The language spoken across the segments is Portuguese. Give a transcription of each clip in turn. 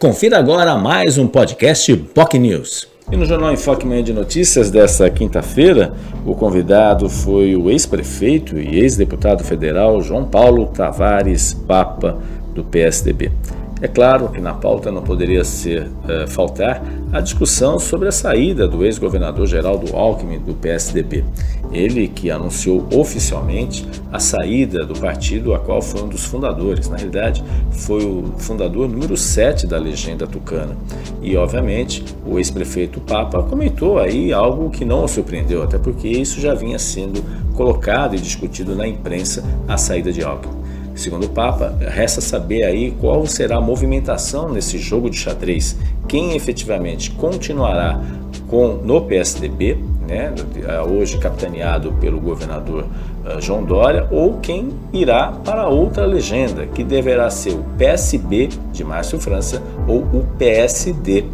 Confira agora mais um podcast POC News. E no Jornal Enfoque Manhã de Notícias desta quinta-feira, o convidado foi o ex-prefeito e ex-deputado federal João Paulo Tavares Papa, do PSDB. É claro que na pauta não poderia ser uh, faltar a discussão sobre a saída do ex-governador Geraldo Alckmin do PSDB. Ele que anunciou oficialmente a saída do partido a qual foi um dos fundadores. Na realidade, foi o fundador número 7 da legenda tucana. E, obviamente, o ex-prefeito Papa comentou aí algo que não o surpreendeu, até porque isso já vinha sendo colocado e discutido na imprensa a saída de Alckmin. Segundo o Papa, resta saber aí qual será a movimentação nesse jogo de xadrez. Quem efetivamente continuará com no PSDB, né, hoje capitaneado pelo governador uh, João Dória, ou quem irá para outra legenda, que deverá ser o PSB de Márcio França ou o PSD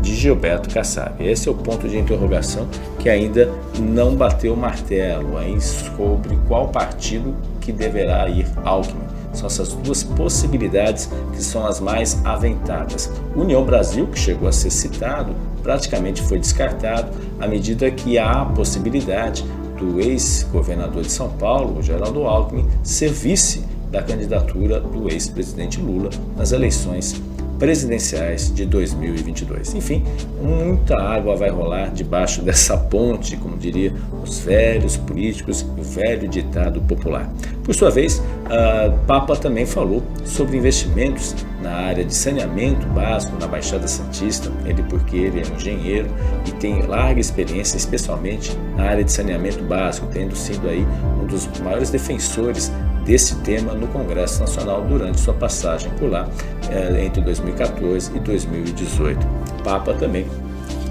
de Gilberto Kassab. Esse é o ponto de interrogação que ainda não bateu o martelo aí sobre qual partido que deverá ir Alckmin. São essas duas possibilidades que são as mais aventadas. União Brasil, que chegou a ser citado, praticamente foi descartado à medida que há a possibilidade do ex-governador de São Paulo, Geraldo Alckmin, ser vice da candidatura do ex-presidente Lula nas eleições presidenciais de 2022. Enfim, muita água vai rolar debaixo dessa ponte, como diria os velhos políticos o velho ditado popular. Por sua vez, Papa também falou sobre investimentos na área de saneamento básico na Baixada Santista, ele porque ele é engenheiro e tem larga experiência, especialmente na área de saneamento básico, tendo sido aí um dos maiores defensores desse tema no Congresso Nacional durante sua passagem por lá é, entre 2014 e 2018. O Papa também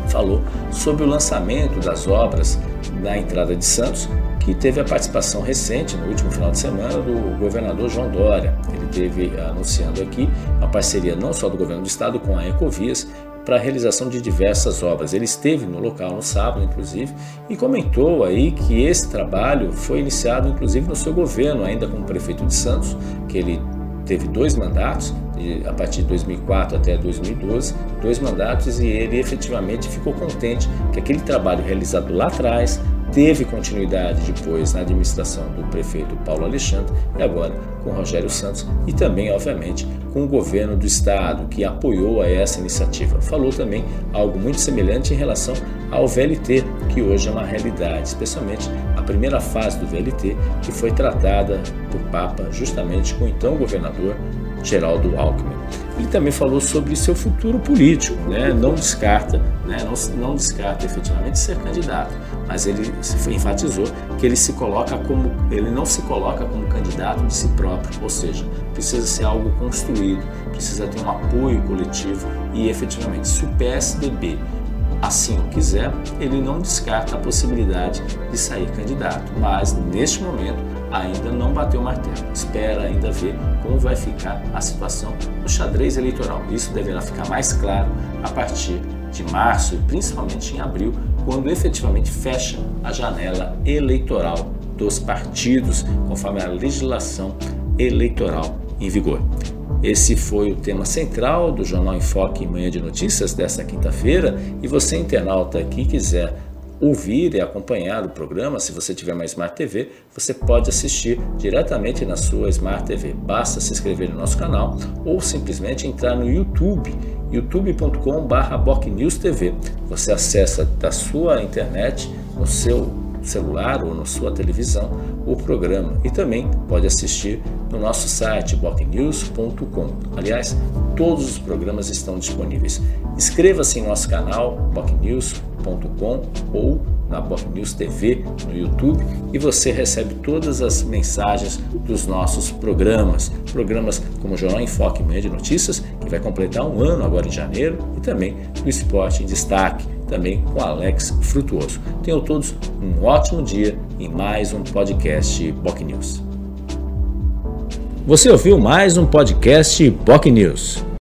falou sobre o lançamento das obras na entrada de Santos, que teve a participação recente, no último final de semana, do governador João Dória. Ele teve anunciando aqui uma parceria não só do governo do estado com a Ecovias para a realização de diversas obras. Ele esteve no local no sábado, inclusive, e comentou aí que esse trabalho foi iniciado, inclusive, no seu governo, ainda como prefeito de Santos, que ele teve dois mandatos, a partir de 2004 até 2012, dois mandatos, e ele efetivamente ficou contente que aquele trabalho realizado lá atrás teve continuidade depois na administração do prefeito Paulo Alexandre e agora com Rogério Santos e também, obviamente, com o governo do estado que apoiou a essa iniciativa. Falou também algo muito semelhante em relação ao VLT, que hoje é uma realidade, especialmente a primeira fase do VLT, que foi tratada por Papa justamente com o então governador Geraldo Alckmin. Ele também falou sobre seu futuro político, né? não descarta, né? não, não descarta efetivamente ser candidato, mas ele enfatizou que ele se coloca como, ele não se coloca como candidato de si próprio, ou seja, precisa ser algo construído, precisa ter um apoio coletivo e efetivamente, se o PSDB assim o quiser, ele não descarta a possibilidade de sair candidato, mas neste momento ainda não bateu o martelo. Espera ainda ver como vai ficar a situação do xadrez eleitoral. Isso deverá ficar mais claro a partir de março e principalmente em abril, quando efetivamente fecha a janela eleitoral dos partidos, conforme a legislação eleitoral em vigor. Esse foi o tema central do Jornal Enfoque Manhã de Notícias desta quinta-feira e você internauta que quiser ouvir e acompanhar o programa, se você tiver uma Smart TV, você pode assistir diretamente na sua Smart TV. Basta se inscrever no nosso canal ou simplesmente entrar no YouTube, youtube.com/bocnewstv. Você acessa da sua internet no seu celular ou na sua televisão o programa e também pode assistir no nosso site bocnews.com. Aliás, todos os programas estão disponíveis. Inscreva-se em nosso canal bocnews.com ou na Boc News TV no YouTube e você recebe todas as mensagens dos nossos programas. Programas como o Jornal Enfoque Manhã de Notícias, que vai completar um ano agora em janeiro, e também o Esporte em Destaque também com Alex Frutuoso. Tenham todos um ótimo dia em mais um podcast Boc News. Você ouviu mais um podcast Boc News.